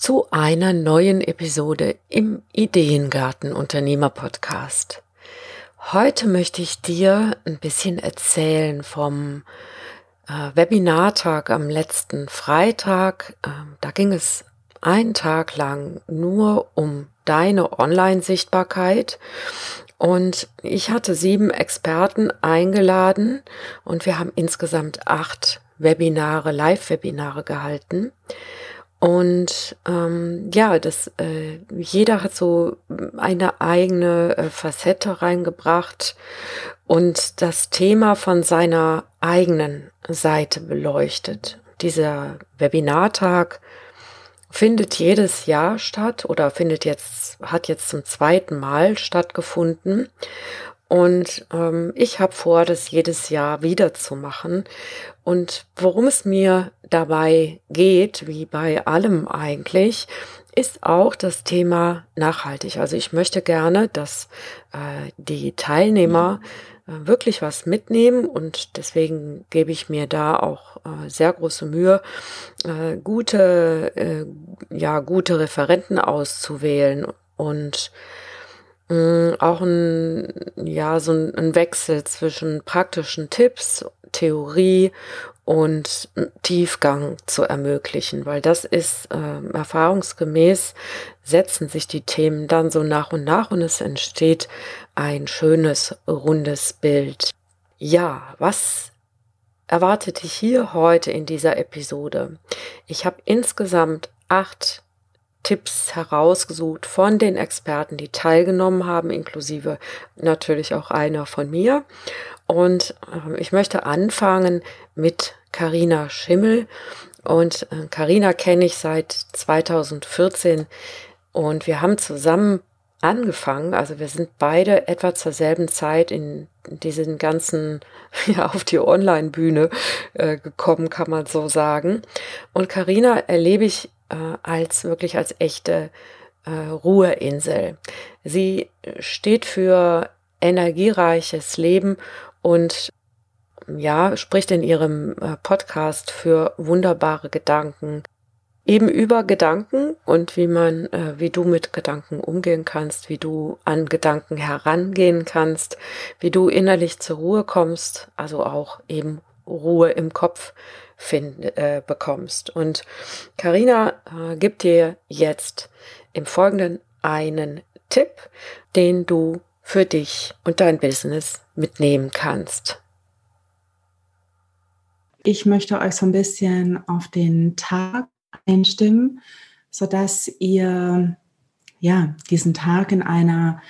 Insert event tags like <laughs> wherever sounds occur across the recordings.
zu einer neuen Episode im Ideengarten Unternehmer Podcast. Heute möchte ich dir ein bisschen erzählen vom äh, Webinartag am letzten Freitag. Äh, da ging es einen Tag lang nur um deine Online-Sichtbarkeit. Und ich hatte sieben Experten eingeladen und wir haben insgesamt acht Webinare, Live-Webinare gehalten. Und ähm, ja, das äh, jeder hat so eine eigene äh, Facette reingebracht und das Thema von seiner eigenen Seite beleuchtet. Dieser Webinartag findet jedes Jahr statt oder findet jetzt hat jetzt zum zweiten Mal stattgefunden und ähm, ich habe vor, das jedes Jahr wieder zu machen. Und worum es mir dabei geht, wie bei allem eigentlich, ist auch das Thema nachhaltig. Also ich möchte gerne, dass äh, die Teilnehmer äh, wirklich was mitnehmen und deswegen gebe ich mir da auch äh, sehr große Mühe, äh, gute, äh, ja, gute Referenten auszuwählen und auch ein, ja, so ein Wechsel zwischen praktischen Tipps, Theorie und Tiefgang zu ermöglichen, weil das ist äh, erfahrungsgemäß, setzen sich die Themen dann so nach und nach und es entsteht ein schönes, rundes Bild. Ja, was erwartet dich hier heute in dieser Episode? Ich habe insgesamt acht Tipps herausgesucht von den Experten, die teilgenommen haben, inklusive natürlich auch einer von mir. Und äh, ich möchte anfangen mit Karina Schimmel. Und Karina äh, kenne ich seit 2014 und wir haben zusammen angefangen. Also wir sind beide etwa zur selben Zeit in diesen ganzen, <laughs> ja, auf die Online-Bühne äh, gekommen, kann man so sagen. Und Karina erlebe ich äh, als wirklich als echte äh, Ruheinsel. Sie steht für energiereiches Leben und ja, spricht in ihrem äh, Podcast für wunderbare Gedanken, eben über Gedanken und wie man, äh, wie du mit Gedanken umgehen kannst, wie du an Gedanken herangehen kannst, wie du innerlich zur Ruhe kommst, also auch eben Ruhe im Kopf find, äh, bekommst. Und Karina äh, gibt dir jetzt im Folgenden einen Tipp, den du für dich und dein Business mitnehmen kannst. Ich möchte euch so ein bisschen auf den Tag einstimmen, sodass ihr ja diesen Tag in einer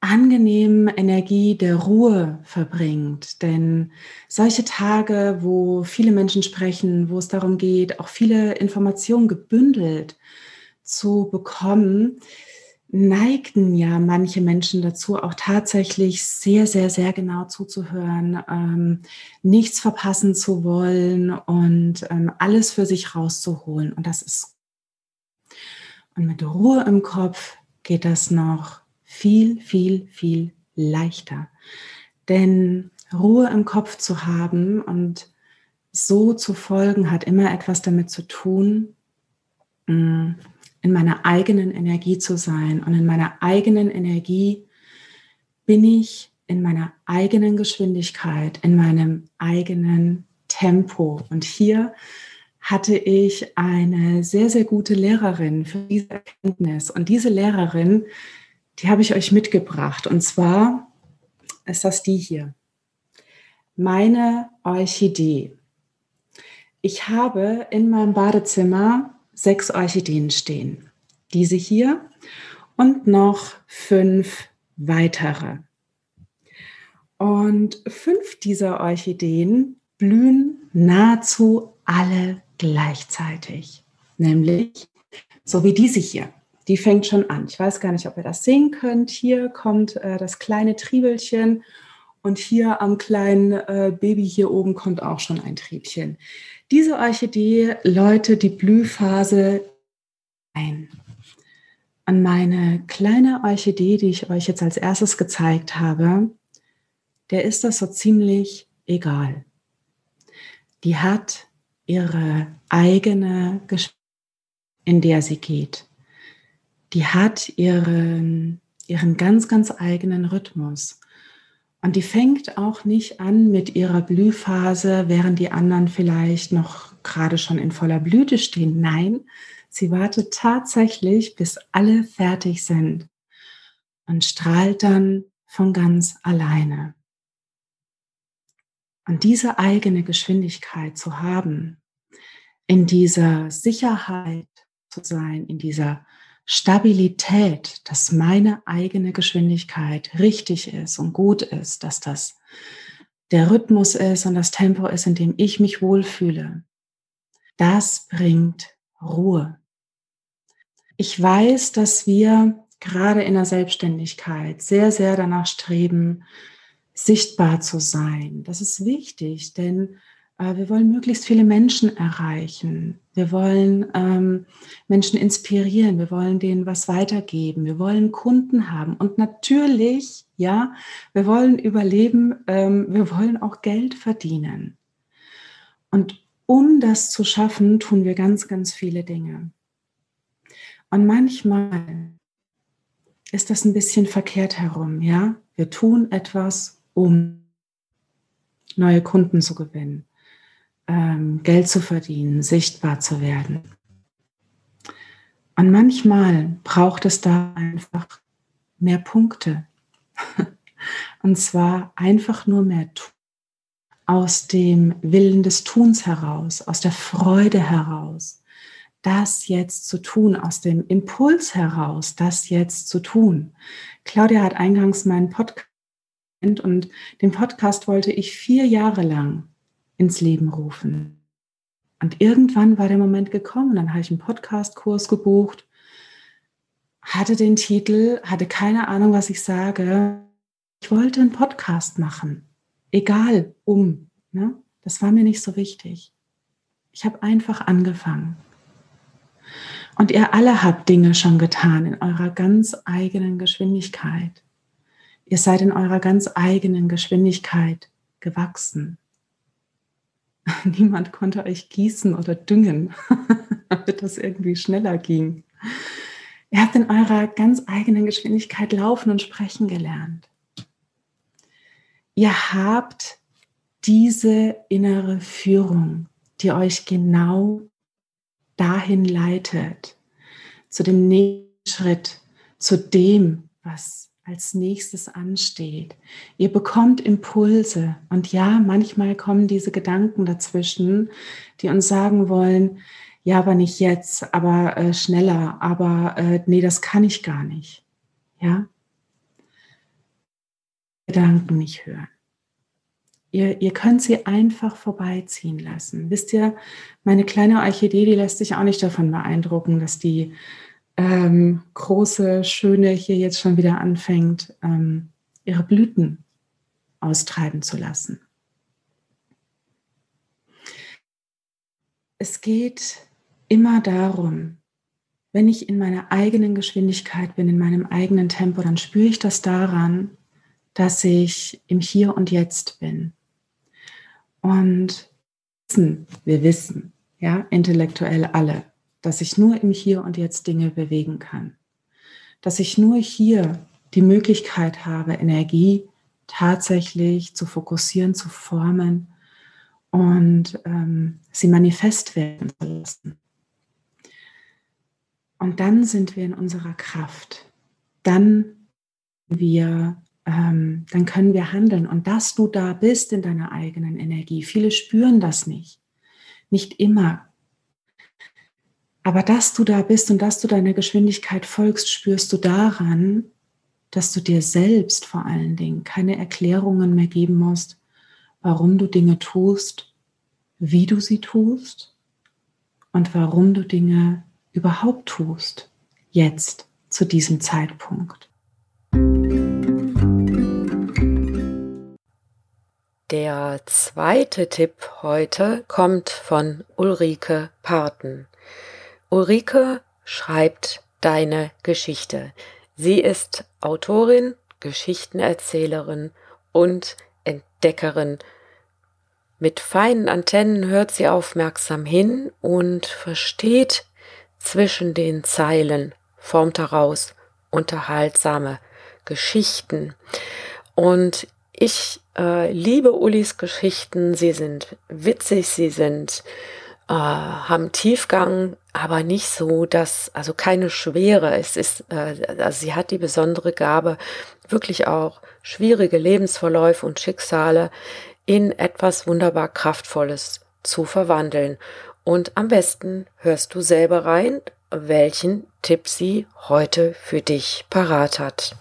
angenehmen Energie der Ruhe verbringt. Denn solche Tage, wo viele Menschen sprechen, wo es darum geht, auch viele Informationen gebündelt zu bekommen, neigten ja manche Menschen dazu, auch tatsächlich sehr, sehr, sehr genau zuzuhören, ähm, nichts verpassen zu wollen und ähm, alles für sich rauszuholen. Und das ist. Und mit Ruhe im Kopf geht das noch viel, viel, viel leichter. Denn Ruhe im Kopf zu haben und so zu folgen, hat immer etwas damit zu tun, mm, in meiner eigenen Energie zu sein. Und in meiner eigenen Energie bin ich in meiner eigenen Geschwindigkeit, in meinem eigenen Tempo. Und hier hatte ich eine sehr, sehr gute Lehrerin für diese Erkenntnis. Und diese Lehrerin, die habe ich euch mitgebracht. Und zwar ist das die hier. Meine Orchidee. Ich habe in meinem Badezimmer sechs Orchideen stehen. Diese hier und noch fünf weitere. Und fünf dieser Orchideen blühen nahezu alle gleichzeitig. Nämlich so wie diese hier. die fängt schon an. Ich weiß gar nicht, ob ihr das sehen könnt. Hier kommt äh, das kleine Triebelchen und hier am kleinen äh, Baby hier oben kommt auch schon ein Triebchen. Diese Orchidee läutet die Blühphase ein. An meine kleine Orchidee, die ich euch jetzt als erstes gezeigt habe, der ist das so ziemlich egal. Die hat ihre eigene Geschichte, in der sie geht. Die hat ihren, ihren ganz, ganz eigenen Rhythmus. Und die fängt auch nicht an mit ihrer Blühphase, während die anderen vielleicht noch gerade schon in voller Blüte stehen. Nein, sie wartet tatsächlich, bis alle fertig sind und strahlt dann von ganz alleine. Und diese eigene Geschwindigkeit zu haben, in dieser Sicherheit zu sein, in dieser Stabilität, dass meine eigene Geschwindigkeit richtig ist und gut ist, dass das der Rhythmus ist und das Tempo ist, in dem ich mich wohlfühle, das bringt Ruhe. Ich weiß, dass wir gerade in der Selbstständigkeit sehr, sehr danach streben, sichtbar zu sein. Das ist wichtig, denn wir wollen möglichst viele Menschen erreichen. Wir wollen ähm, Menschen inspirieren. Wir wollen denen was weitergeben. Wir wollen Kunden haben. Und natürlich, ja, wir wollen überleben. Ähm, wir wollen auch Geld verdienen. Und um das zu schaffen, tun wir ganz, ganz viele Dinge. Und manchmal ist das ein bisschen verkehrt herum, ja. Wir tun etwas, um neue Kunden zu gewinnen Geld zu verdienen, sichtbar zu werden. Und manchmal braucht es da einfach mehr Punkte. <laughs> Und zwar einfach nur mehr tun. Aus dem Willen des Tuns heraus, aus der Freude heraus, das jetzt zu tun, aus dem Impuls heraus, das jetzt zu tun. Claudia hat eingangs meinen Podcast und den Podcast wollte ich vier Jahre lang ins Leben rufen. Und irgendwann war der Moment gekommen, dann habe ich einen Podcast-Kurs gebucht, hatte den Titel, hatte keine Ahnung, was ich sage. Ich wollte einen Podcast machen, egal um. Ne? Das war mir nicht so wichtig. Ich habe einfach angefangen. Und ihr alle habt Dinge schon getan in eurer ganz eigenen Geschwindigkeit. Ihr seid in eurer ganz eigenen Geschwindigkeit gewachsen. <laughs> Niemand konnte euch gießen oder düngen, <laughs> damit das irgendwie schneller ging. Ihr habt in eurer ganz eigenen Geschwindigkeit laufen und sprechen gelernt. Ihr habt diese innere Führung, die euch genau dahin leitet, zu dem nächsten Schritt, zu dem, was als nächstes ansteht. Ihr bekommt Impulse und ja, manchmal kommen diese Gedanken dazwischen, die uns sagen wollen, ja, aber nicht jetzt, aber äh, schneller, aber äh, nee, das kann ich gar nicht. Ja? Gedanken nicht hören. Ihr, ihr könnt sie einfach vorbeiziehen lassen. Wisst ihr, meine kleine Orchidee, die lässt sich auch nicht davon beeindrucken, dass die ähm, große, schöne hier jetzt schon wieder anfängt, ähm, ihre Blüten austreiben zu lassen. Es geht immer darum, wenn ich in meiner eigenen Geschwindigkeit bin, in meinem eigenen Tempo, dann spüre ich das daran, dass ich im Hier und Jetzt bin. Und wir wissen, ja, intellektuell alle, dass ich nur im Hier und Jetzt Dinge bewegen kann. Dass ich nur hier die Möglichkeit habe, Energie tatsächlich zu fokussieren, zu formen und ähm, sie manifest werden zu lassen. Und dann sind wir in unserer Kraft. Dann wir, ähm, dann können wir handeln. Und dass du da bist in deiner eigenen Energie. Viele spüren das nicht. Nicht immer aber dass du da bist und dass du deiner Geschwindigkeit folgst, spürst du daran, dass du dir selbst vor allen Dingen keine Erklärungen mehr geben musst, warum du Dinge tust, wie du sie tust und warum du Dinge überhaupt tust. jetzt zu diesem Zeitpunkt. Der zweite Tipp heute kommt von Ulrike Parten. Ulrike schreibt deine Geschichte. Sie ist Autorin, Geschichtenerzählerin und Entdeckerin. Mit feinen Antennen hört sie aufmerksam hin und versteht zwischen den Zeilen, formt daraus unterhaltsame Geschichten. Und ich äh, liebe Ulis Geschichten. Sie sind witzig, sie sind äh, haben Tiefgang, aber nicht so, dass also keine Schwere. Es ist, äh, also sie hat die besondere Gabe, wirklich auch schwierige Lebensverläufe und Schicksale in etwas wunderbar kraftvolles zu verwandeln. Und am besten hörst du selber rein, welchen Tipp sie heute für dich parat hat.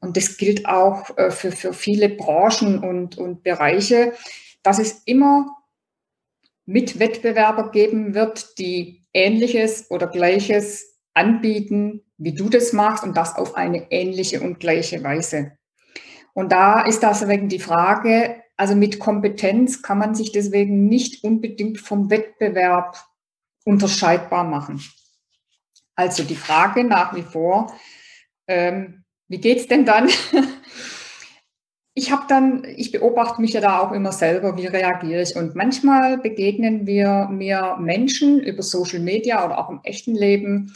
Und das gilt auch äh, für, für viele Branchen und, und Bereiche, dass es immer Mitwettbewerber geben wird, die Ähnliches oder Gleiches anbieten, wie du das machst und das auf eine ähnliche und gleiche Weise. Und da ist deswegen die Frage, also mit Kompetenz kann man sich deswegen nicht unbedingt vom Wettbewerb unterscheidbar machen. Also die Frage nach wie vor, ähm, wie geht's denn dann? <laughs> ich habe dann, ich beobachte mich ja da auch immer selber, wie reagiere ich. Und manchmal begegnen wir mir Menschen über Social Media oder auch im echten Leben.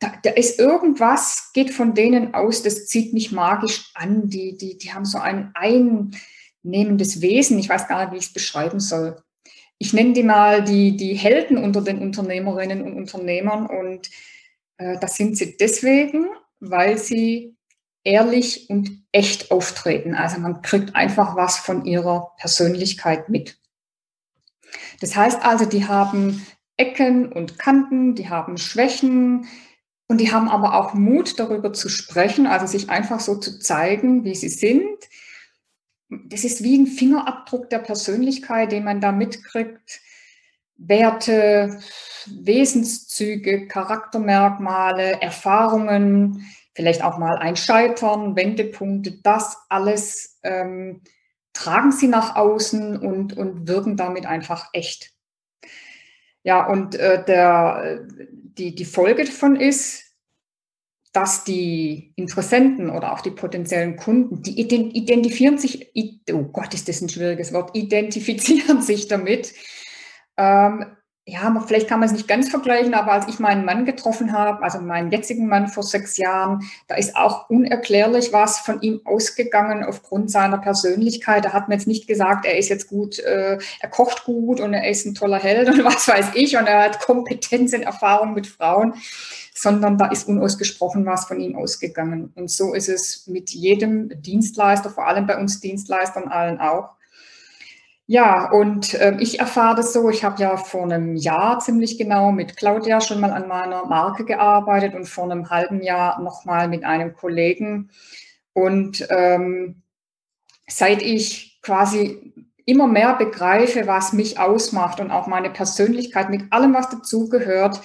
Da, da ist irgendwas, geht von denen aus, das zieht mich magisch an. Die, die, die haben so ein einnehmendes Wesen. Ich weiß gar nicht, wie ich es beschreiben soll. Ich nenne die mal die, die Helden unter den Unternehmerinnen und Unternehmern. Und äh, das sind sie deswegen, weil sie ehrlich und echt auftreten. Also man kriegt einfach was von ihrer Persönlichkeit mit. Das heißt also, die haben Ecken und Kanten, die haben Schwächen und die haben aber auch Mut darüber zu sprechen, also sich einfach so zu zeigen, wie sie sind. Das ist wie ein Fingerabdruck der Persönlichkeit, den man da mitkriegt. Werte, Wesenszüge, Charaktermerkmale, Erfahrungen, vielleicht auch mal ein Scheitern, Wendepunkte, das alles ähm, tragen sie nach außen und, und wirken damit einfach echt. Ja, und äh, der, die, die Folge davon ist, dass die Interessenten oder auch die potenziellen Kunden, die identifizieren sich, oh Gott, ist das ein schwieriges Wort, <laughs> identifizieren sich damit, ähm, ja, vielleicht kann man es nicht ganz vergleichen, aber als ich meinen Mann getroffen habe, also meinen jetzigen Mann vor sechs Jahren, da ist auch unerklärlich was von ihm ausgegangen aufgrund seiner Persönlichkeit. Er hat mir jetzt nicht gesagt, er ist jetzt gut, äh, er kocht gut und er ist ein toller Held und <laughs> was weiß ich und er hat Kompetenz und Erfahrung mit Frauen, sondern da ist unausgesprochen was von ihm ausgegangen. Und so ist es mit jedem Dienstleister, vor allem bei uns Dienstleistern allen auch ja, und äh, ich erfahre das so, ich habe ja vor einem Jahr ziemlich genau mit Claudia schon mal an meiner Marke gearbeitet und vor einem halben Jahr nochmal mit einem Kollegen. Und ähm, seit ich quasi immer mehr begreife, was mich ausmacht und auch meine Persönlichkeit mit allem, was dazugehört,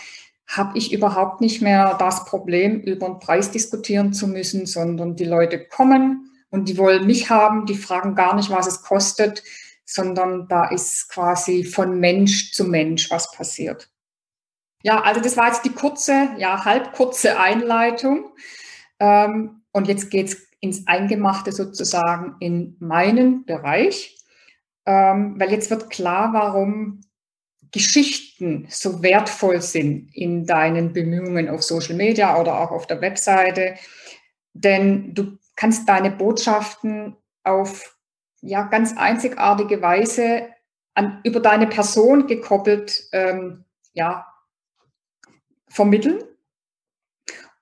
habe ich überhaupt nicht mehr das Problem, über den Preis diskutieren zu müssen, sondern die Leute kommen und die wollen mich haben, die fragen gar nicht, was es kostet sondern da ist quasi von Mensch zu Mensch was passiert. Ja, also das war jetzt die kurze, ja, halb kurze Einleitung. Ähm, und jetzt geht's ins Eingemachte sozusagen in meinen Bereich, ähm, weil jetzt wird klar, warum Geschichten so wertvoll sind in deinen Bemühungen auf Social Media oder auch auf der Webseite. Denn du kannst deine Botschaften auf ja, ganz einzigartige Weise an, über deine Person gekoppelt ähm, ja, vermitteln.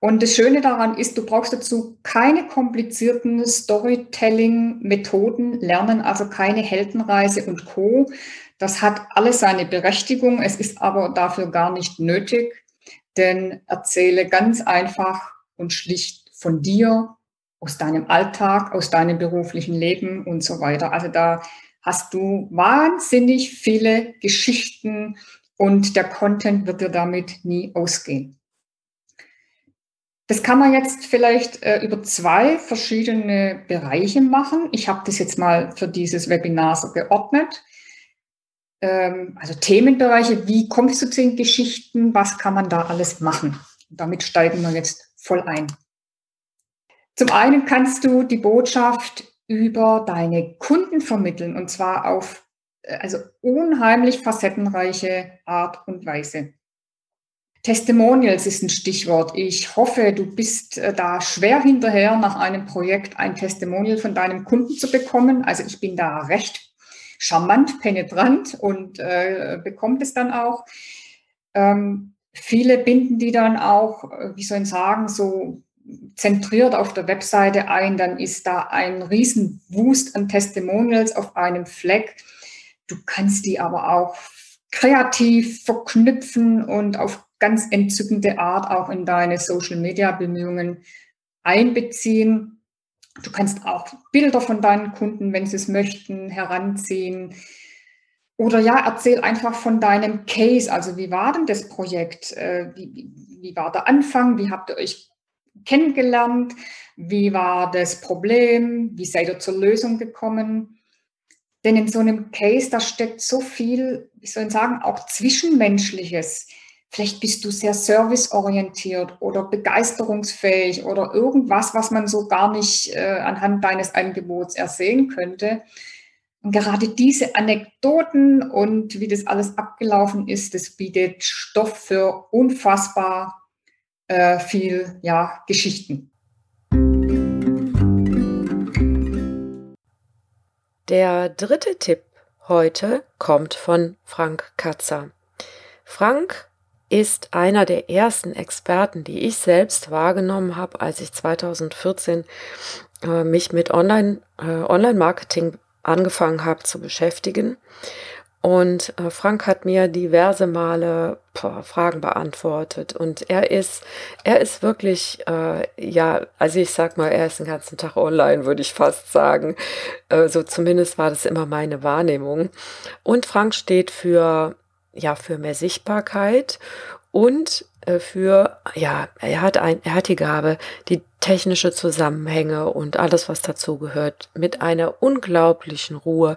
Und das Schöne daran ist, du brauchst dazu keine komplizierten Storytelling-Methoden lernen, also keine Heldenreise und Co. Das hat alles seine Berechtigung, es ist aber dafür gar nicht nötig, denn erzähle ganz einfach und schlicht von dir, aus deinem Alltag, aus deinem beruflichen Leben und so weiter. Also da hast du wahnsinnig viele Geschichten und der Content wird dir damit nie ausgehen. Das kann man jetzt vielleicht äh, über zwei verschiedene Bereiche machen. Ich habe das jetzt mal für dieses Webinar so geordnet. Ähm, also Themenbereiche, wie kommst du zu den Geschichten, was kann man da alles machen? Damit steigen wir jetzt voll ein. Zum einen kannst du die Botschaft über deine Kunden vermitteln und zwar auf äh, also unheimlich facettenreiche Art und Weise. Testimonials ist ein Stichwort. Ich hoffe, du bist äh, da schwer hinterher, nach einem Projekt ein Testimonial von deinem Kunden zu bekommen. Also ich bin da recht charmant, penetrant und äh, bekommt es dann auch. Ähm, viele binden die dann auch, äh, wie soll ich sagen, so zentriert auf der Webseite ein, dann ist da ein riesen Wust an Testimonials auf einem Fleck. Du kannst die aber auch kreativ verknüpfen und auf ganz entzückende Art auch in deine Social-Media-Bemühungen einbeziehen. Du kannst auch Bilder von deinen Kunden, wenn sie es möchten, heranziehen. Oder ja, erzähl einfach von deinem Case. Also wie war denn das Projekt? Äh, wie, wie war der Anfang? Wie habt ihr euch kennengelernt? Wie war das Problem? Wie seid ihr zur Lösung gekommen? Denn in so einem Case, da steckt so viel, wie soll ich sagen, auch Zwischenmenschliches Vielleicht bist du sehr serviceorientiert oder begeisterungsfähig oder irgendwas, was man so gar nicht äh, anhand deines Angebots ersehen könnte. Und gerade diese Anekdoten und wie das alles abgelaufen ist, das bietet Stoff für unfassbar äh, viel ja, Geschichten. Der dritte Tipp heute kommt von Frank Katzer. Frank ist einer der ersten Experten, die ich selbst wahrgenommen habe, als ich 2014 äh, mich mit Online, äh, Online-Marketing angefangen habe zu beschäftigen. Und äh, Frank hat mir diverse Male boah, Fragen beantwortet. Und er ist, er ist wirklich, äh, ja, also ich sag mal, er ist den ganzen Tag online, würde ich fast sagen. Äh, so zumindest war das immer meine Wahrnehmung. Und Frank steht für ja für mehr Sichtbarkeit und äh, für ja er hat ein er hat die Gabe die technische Zusammenhänge und alles was dazu gehört mit einer unglaublichen Ruhe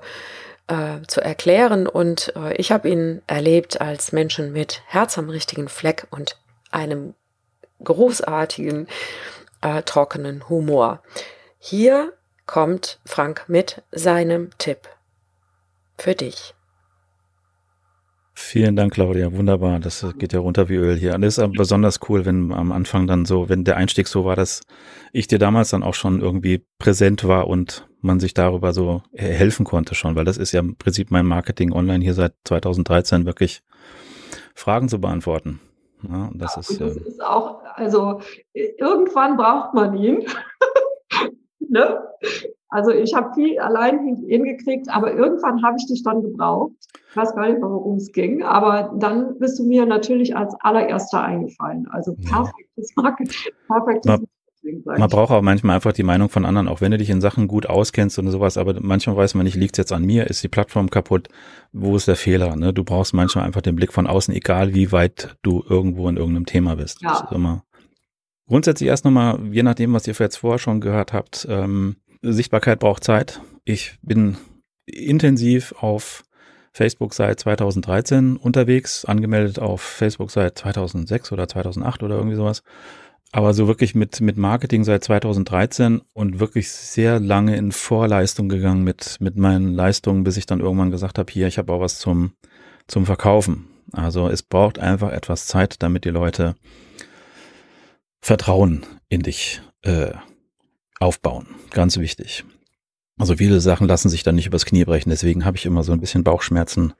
äh, zu erklären und äh, ich habe ihn erlebt als Menschen mit Herz am richtigen Fleck und einem großartigen äh, trockenen Humor. Hier kommt Frank mit seinem Tipp für dich. Vielen Dank, Claudia. Wunderbar. Das geht ja runter wie Öl hier. Und das ist besonders cool, wenn am Anfang dann so, wenn der Einstieg so war, dass ich dir damals dann auch schon irgendwie präsent war und man sich darüber so helfen konnte schon, weil das ist ja im Prinzip mein Marketing online hier seit 2013 wirklich Fragen zu beantworten. Ja, das, ja, ist, das äh, ist auch, also irgendwann braucht man ihn. <laughs> ne? Also ich habe viel allein hingekriegt, aber irgendwann habe ich dich dann gebraucht. Ich weiß gar nicht worum es ging, aber dann bist du mir natürlich als allererster eingefallen. Also perfektes Marketing, perfektes man, man braucht auch manchmal einfach die Meinung von anderen, auch wenn du dich in Sachen gut auskennst und sowas, aber manchmal weiß man nicht, liegt es jetzt an mir, ist die Plattform kaputt, wo ist der Fehler? Ne? Du brauchst manchmal einfach den Blick von außen, egal wie weit du irgendwo in irgendeinem Thema bist. Ja. Das ist immer Grundsätzlich erst nochmal, je nachdem, was ihr jetzt vorher schon gehört habt, ähm, Sichtbarkeit braucht Zeit. Ich bin intensiv auf Facebook seit 2013 unterwegs, angemeldet auf Facebook seit 2006 oder 2008 oder irgendwie sowas. Aber so wirklich mit, mit Marketing seit 2013 und wirklich sehr lange in Vorleistung gegangen mit, mit meinen Leistungen, bis ich dann irgendwann gesagt habe, hier, ich habe auch was zum, zum Verkaufen. Also es braucht einfach etwas Zeit, damit die Leute Vertrauen in dich äh, aufbauen. Ganz wichtig. Also viele Sachen lassen sich dann nicht übers Knie brechen. Deswegen habe ich immer so ein bisschen Bauchschmerzen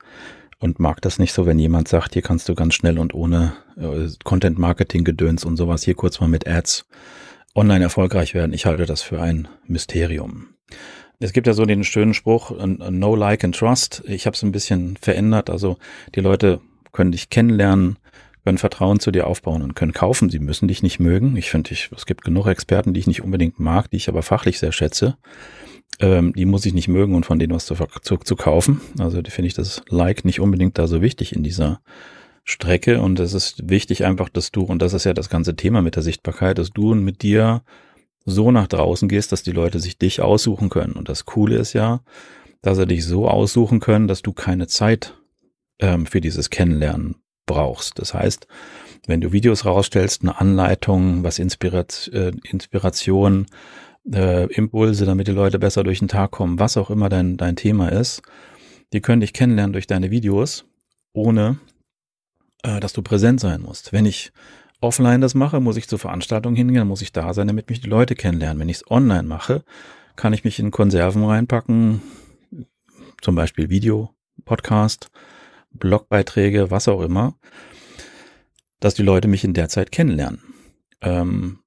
und mag das nicht so, wenn jemand sagt, hier kannst du ganz schnell und ohne äh, Content-Marketing-Gedöns und sowas hier kurz mal mit Ads online erfolgreich werden. Ich halte das für ein Mysterium. Es gibt ja so den schönen Spruch, no like and trust. Ich habe es ein bisschen verändert. Also die Leute können dich kennenlernen, können Vertrauen zu dir aufbauen und können kaufen. Sie müssen dich nicht mögen. Ich finde, ich, es gibt genug Experten, die ich nicht unbedingt mag, die ich aber fachlich sehr schätze. Ähm, die muss ich nicht mögen und von denen was zu, zu, zu kaufen. Also finde ich das Like nicht unbedingt da so wichtig in dieser Strecke und es ist wichtig einfach, dass du, und das ist ja das ganze Thema mit der Sichtbarkeit, dass du mit dir so nach draußen gehst, dass die Leute sich dich aussuchen können. Und das Coole ist ja, dass sie dich so aussuchen können, dass du keine Zeit ähm, für dieses Kennenlernen brauchst. Das heißt, wenn du Videos rausstellst, eine Anleitung, was Inspirat äh, Inspiration, äh, Impulse, damit die Leute besser durch den Tag kommen, was auch immer dein, dein Thema ist, die können dich kennenlernen durch deine Videos, ohne äh, dass du präsent sein musst. Wenn ich offline das mache, muss ich zur Veranstaltung hingehen, muss ich da sein, damit mich die Leute kennenlernen. Wenn ich es online mache, kann ich mich in Konserven reinpacken, zum Beispiel Video, Podcast, Blogbeiträge, was auch immer, dass die Leute mich in der Zeit kennenlernen. Ähm,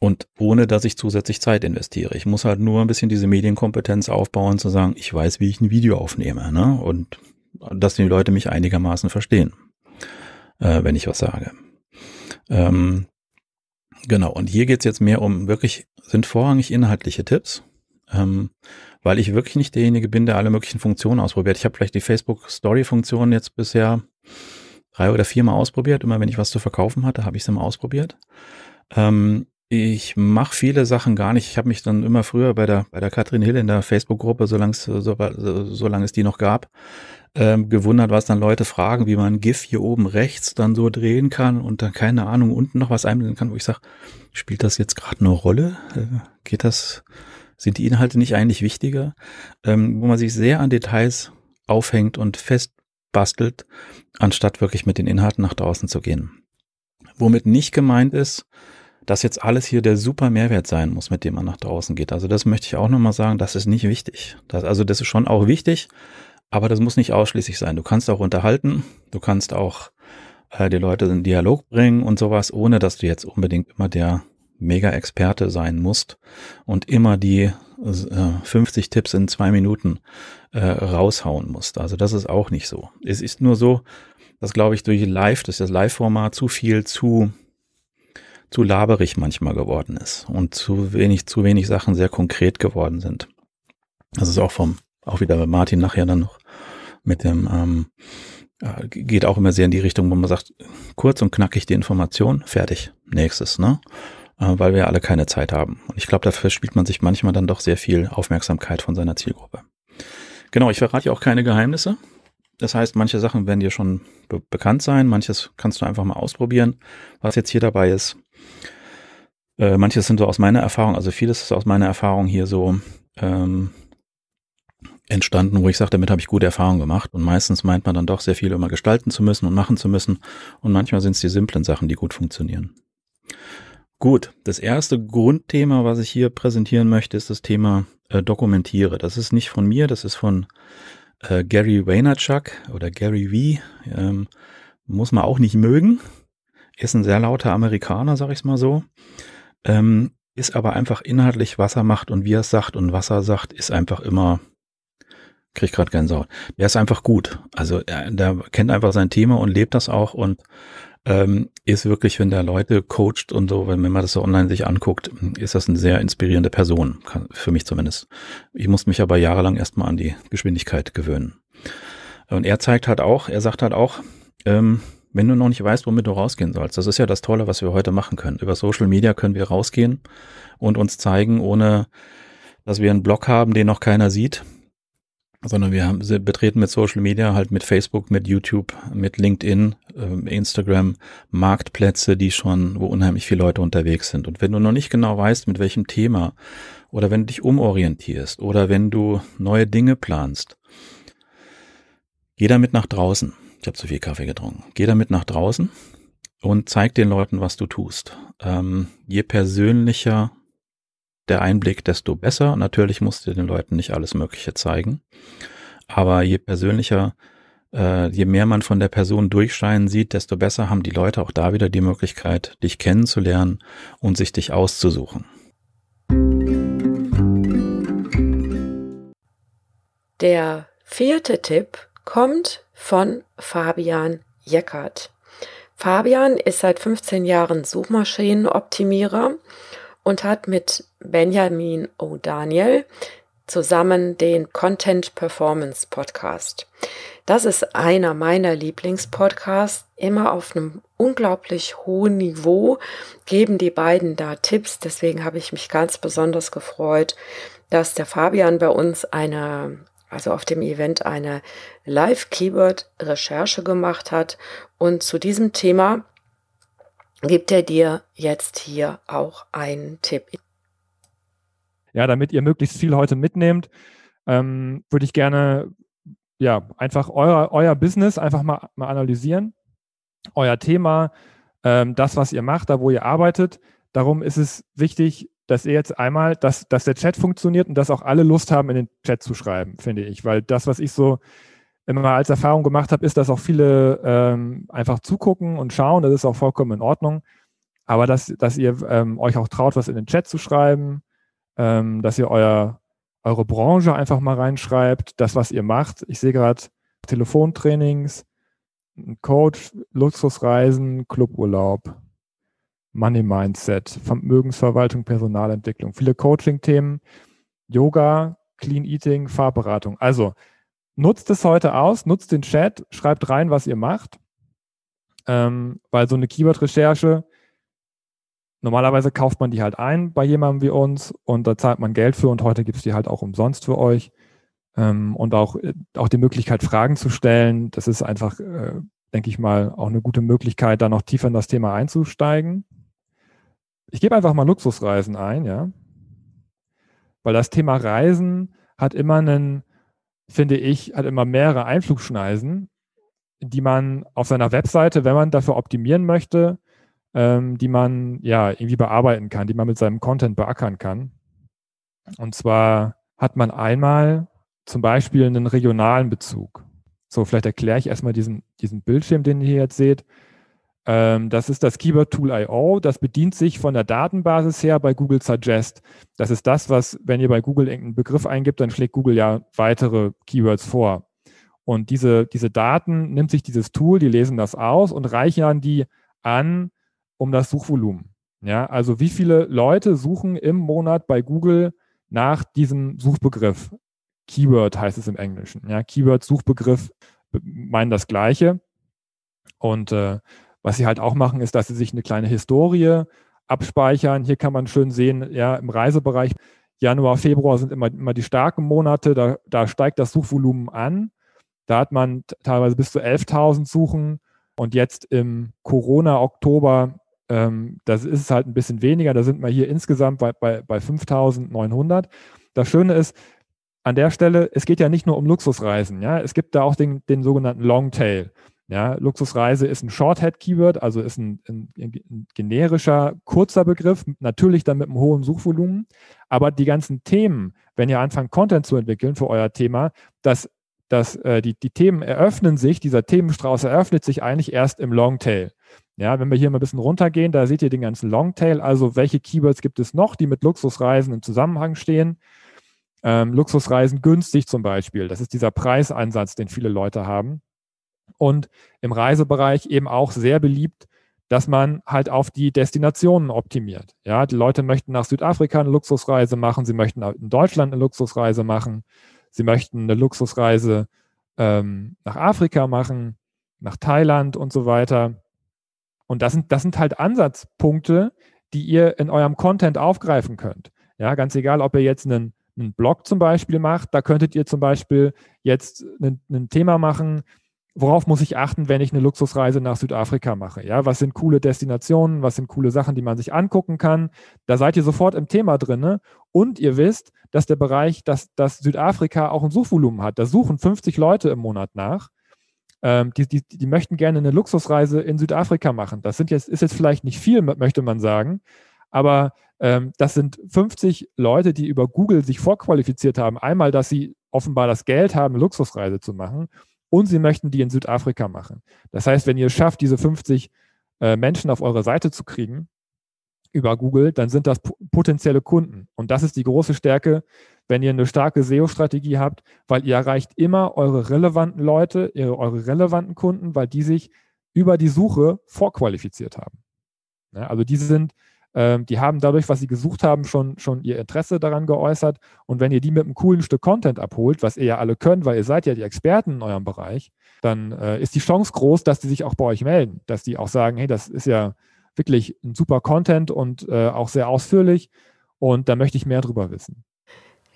und ohne, dass ich zusätzlich Zeit investiere. Ich muss halt nur ein bisschen diese Medienkompetenz aufbauen, zu sagen, ich weiß, wie ich ein Video aufnehme, ne? Und dass die Leute mich einigermaßen verstehen, äh, wenn ich was sage. Ähm, genau, und hier geht's jetzt mehr um wirklich, sind vorrangig inhaltliche Tipps, ähm, weil ich wirklich nicht derjenige bin, der alle möglichen Funktionen ausprobiert. Ich habe vielleicht die Facebook-Story-Funktion jetzt bisher drei oder viermal ausprobiert. Immer wenn ich was zu verkaufen hatte, habe ich es immer ausprobiert. Ähm, ich mache viele Sachen gar nicht. Ich habe mich dann immer früher bei der bei der Katrin Hill in der Facebook-Gruppe, solange es so, so, es die noch gab, ähm, gewundert, was dann Leute fragen, wie man GIF hier oben rechts dann so drehen kann und dann keine Ahnung unten noch was einblenden kann, wo ich sage, spielt das jetzt gerade eine Rolle? Äh, geht das? Sind die Inhalte nicht eigentlich wichtiger? Ähm, wo man sich sehr an Details aufhängt und festbastelt, anstatt wirklich mit den Inhalten nach draußen zu gehen. Womit nicht gemeint ist, dass jetzt alles hier der super Mehrwert sein muss, mit dem man nach draußen geht. Also das möchte ich auch nochmal sagen, das ist nicht wichtig. Das, also das ist schon auch wichtig, aber das muss nicht ausschließlich sein. Du kannst auch unterhalten, du kannst auch äh, die Leute in Dialog bringen und sowas, ohne dass du jetzt unbedingt immer der Mega-Experte sein musst und immer die äh, 50 Tipps in zwei Minuten äh, raushauen musst. Also das ist auch nicht so. Es ist nur so, dass glaube ich durch Live, dass das Live-Format zu viel zu zu laberig manchmal geworden ist und zu wenig, zu wenig Sachen sehr konkret geworden sind. Das ist auch vom, auch wieder bei Martin nachher dann noch mit dem, ähm, äh, geht auch immer sehr in die Richtung, wo man sagt, kurz und knackig die Information, fertig, nächstes, ne? Äh, weil wir alle keine Zeit haben. Und ich glaube, dafür spielt man sich manchmal dann doch sehr viel Aufmerksamkeit von seiner Zielgruppe. Genau, ich verrate ja auch keine Geheimnisse. Das heißt, manche Sachen werden dir schon be bekannt sein, manches kannst du einfach mal ausprobieren. Was jetzt hier dabei ist, äh, manches sind so aus meiner Erfahrung, also vieles ist aus meiner Erfahrung hier so ähm, entstanden, wo ich sage, damit habe ich gute Erfahrungen gemacht. Und meistens meint man dann doch sehr viel immer gestalten zu müssen und machen zu müssen. Und manchmal sind es die simplen Sachen, die gut funktionieren. Gut, das erste Grundthema, was ich hier präsentieren möchte, ist das Thema äh, Dokumentiere. Das ist nicht von mir, das ist von äh, Gary Vaynerchuk oder Gary V. Ähm, muss man auch nicht mögen. Ist ein sehr lauter Amerikaner, sag ich mal so ähm, ist aber einfach inhaltlich, was er macht und wie er es sagt und was er sagt, ist einfach immer, krieg gerade Gänsehaut. Der ist einfach gut. Also er, der kennt einfach sein Thema und lebt das auch und ähm, ist wirklich, wenn der Leute coacht und so, wenn, man das so online sich anguckt, ist das eine sehr inspirierende Person, für mich zumindest. Ich muss mich aber jahrelang erstmal an die Geschwindigkeit gewöhnen. Und er zeigt halt auch, er sagt halt auch, ähm, wenn du noch nicht weißt, womit du rausgehen sollst. Das ist ja das Tolle, was wir heute machen können. Über Social Media können wir rausgehen und uns zeigen, ohne dass wir einen Blog haben, den noch keiner sieht, sondern wir haben, betreten mit Social Media halt mit Facebook, mit YouTube, mit LinkedIn, äh, Instagram Marktplätze, die schon, wo unheimlich viele Leute unterwegs sind. Und wenn du noch nicht genau weißt, mit welchem Thema oder wenn du dich umorientierst oder wenn du neue Dinge planst, geh damit nach draußen ich habe zu viel Kaffee getrunken. Geh damit nach draußen und zeig den Leuten, was du tust. Ähm, je persönlicher der Einblick, desto besser. Natürlich musst du den Leuten nicht alles Mögliche zeigen. Aber je persönlicher, äh, je mehr man von der Person durchscheinen sieht, desto besser haben die Leute auch da wieder die Möglichkeit, dich kennenzulernen und sich dich auszusuchen. Der vierte Tipp kommt von Fabian Jeckert. Fabian ist seit 15 Jahren Suchmaschinenoptimierer und hat mit Benjamin O'Daniel zusammen den Content Performance Podcast. Das ist einer meiner Lieblingspodcasts, immer auf einem unglaublich hohen Niveau geben die beiden da Tipps. Deswegen habe ich mich ganz besonders gefreut, dass der Fabian bei uns eine, also auf dem Event eine Live-Keyword-Recherche gemacht hat. Und zu diesem Thema gibt er dir jetzt hier auch einen Tipp. Ja, damit ihr möglichst viel heute mitnehmt, ähm, würde ich gerne ja einfach euer, euer Business einfach mal, mal analysieren, euer Thema, ähm, das, was ihr macht, da wo ihr arbeitet. Darum ist es wichtig, dass ihr jetzt einmal, dass, dass der Chat funktioniert und dass auch alle Lust haben, in den Chat zu schreiben, finde ich. Weil das, was ich so immer als Erfahrung gemacht habe, ist, dass auch viele ähm, einfach zugucken und schauen. Das ist auch vollkommen in Ordnung. Aber dass, dass ihr ähm, euch auch traut, was in den Chat zu schreiben, ähm, dass ihr euer, eure Branche einfach mal reinschreibt, das, was ihr macht. Ich sehe gerade Telefontrainings, Coach, Luxusreisen, Cluburlaub, Money Mindset, Vermögensverwaltung, Personalentwicklung, viele Coaching-Themen, Yoga, Clean Eating, Fahrberatung. Also nutzt es heute aus, nutzt den Chat, schreibt rein, was ihr macht, ähm, weil so eine Keyword-Recherche, normalerweise kauft man die halt ein bei jemandem wie uns und da zahlt man Geld für und heute gibt es die halt auch umsonst für euch. Ähm, und auch, äh, auch die Möglichkeit, Fragen zu stellen. Das ist einfach, äh, denke ich mal, auch eine gute Möglichkeit, da noch tiefer in das Thema einzusteigen. Ich gebe einfach mal Luxusreisen ein, ja. Weil das Thema Reisen hat immer einen, finde ich, hat immer mehrere Einflugschneisen, die man auf seiner Webseite, wenn man dafür optimieren möchte, ähm, die man ja irgendwie bearbeiten kann, die man mit seinem Content beackern kann. Und zwar hat man einmal zum Beispiel einen regionalen Bezug. So, vielleicht erkläre ich erstmal diesen, diesen Bildschirm, den ihr hier jetzt seht. Ähm, das ist das Keyword Tool IO. Das bedient sich von der Datenbasis her bei Google Suggest. Das ist das, was, wenn ihr bei Google irgendeinen Begriff eingibt, dann schlägt Google ja weitere Keywords vor. Und diese, diese Daten nimmt sich dieses Tool, die lesen das aus und reichern die an um das Suchvolumen. Ja, also wie viele Leute suchen im Monat bei Google nach diesem Suchbegriff? Keyword heißt es im Englischen. Ja, Keyword, Suchbegriff meinen das Gleiche. Und äh, was sie halt auch machen, ist, dass sie sich eine kleine Historie abspeichern. Hier kann man schön sehen, ja, im Reisebereich Januar, Februar sind immer, immer die starken Monate, da, da steigt das Suchvolumen an. Da hat man teilweise bis zu 11.000 Suchen. Und jetzt im Corona-Oktober, ähm, das ist halt ein bisschen weniger. Da sind wir hier insgesamt bei, bei, bei 5.900. Das Schöne ist, an der Stelle, es geht ja nicht nur um Luxusreisen, ja, es gibt da auch den, den sogenannten Longtail. Ja, Luxusreise ist ein Shorthead-Keyword, also ist ein, ein, ein, generischer, kurzer Begriff, natürlich dann mit einem hohen Suchvolumen. Aber die ganzen Themen, wenn ihr anfangt, Content zu entwickeln für euer Thema, das, das, äh, die, die Themen eröffnen sich, dieser Themenstrauß eröffnet sich eigentlich erst im Longtail. Ja, wenn wir hier mal ein bisschen runtergehen, da seht ihr den ganzen Longtail, also welche Keywords gibt es noch, die mit Luxusreisen im Zusammenhang stehen. Ähm, Luxusreisen günstig zum Beispiel. Das ist dieser Preisansatz, den viele Leute haben. Und im Reisebereich eben auch sehr beliebt, dass man halt auf die Destinationen optimiert. Ja, die Leute möchten nach Südafrika eine Luxusreise machen, sie möchten in Deutschland eine Luxusreise machen, sie möchten eine Luxusreise ähm, nach Afrika machen, nach Thailand und so weiter. Und das sind, das sind halt Ansatzpunkte, die ihr in eurem Content aufgreifen könnt. Ja, ganz egal, ob ihr jetzt einen einen Blog zum Beispiel macht, da könntet ihr zum Beispiel jetzt ein, ein Thema machen, worauf muss ich achten, wenn ich eine Luxusreise nach Südafrika mache? Ja, was sind coole Destinationen? Was sind coole Sachen, die man sich angucken kann? Da seid ihr sofort im Thema drin. Ne? Und ihr wisst, dass der Bereich, dass, dass Südafrika auch ein Suchvolumen hat. Da suchen 50 Leute im Monat nach. Ähm, die, die, die möchten gerne eine Luxusreise in Südafrika machen. Das sind jetzt, ist jetzt vielleicht nicht viel, möchte man sagen. Aber ähm, das sind 50 Leute, die über Google sich vorqualifiziert haben. Einmal, dass sie offenbar das Geld haben, eine Luxusreise zu machen und sie möchten die in Südafrika machen. Das heißt, wenn ihr es schafft, diese 50 äh, Menschen auf eure Seite zu kriegen über Google, dann sind das potenzielle Kunden. Und das ist die große Stärke, wenn ihr eine starke SEO-Strategie habt, weil ihr erreicht immer eure relevanten Leute, eure relevanten Kunden, weil die sich über die Suche vorqualifiziert haben. Ja, also die sind Ähm, die haben dadurch, was sie gesucht haben, schon, schon ihr Interesse daran geäußert. Und wenn ihr die mit einem coolen Stück Content abholt, was ihr ja alle könnt, weil ihr seid ja die Experten in eurem Bereich, dann äh, ist die Chance groß, dass die sich auch bei euch melden, dass die auch sagen, hey, das ist ja wirklich ein super Content und äh, auch sehr ausführlich und da möchte ich mehr drüber wissen.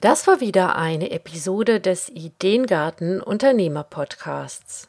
Das war wieder eine Episode des Ideengarten Unternehmer Podcasts.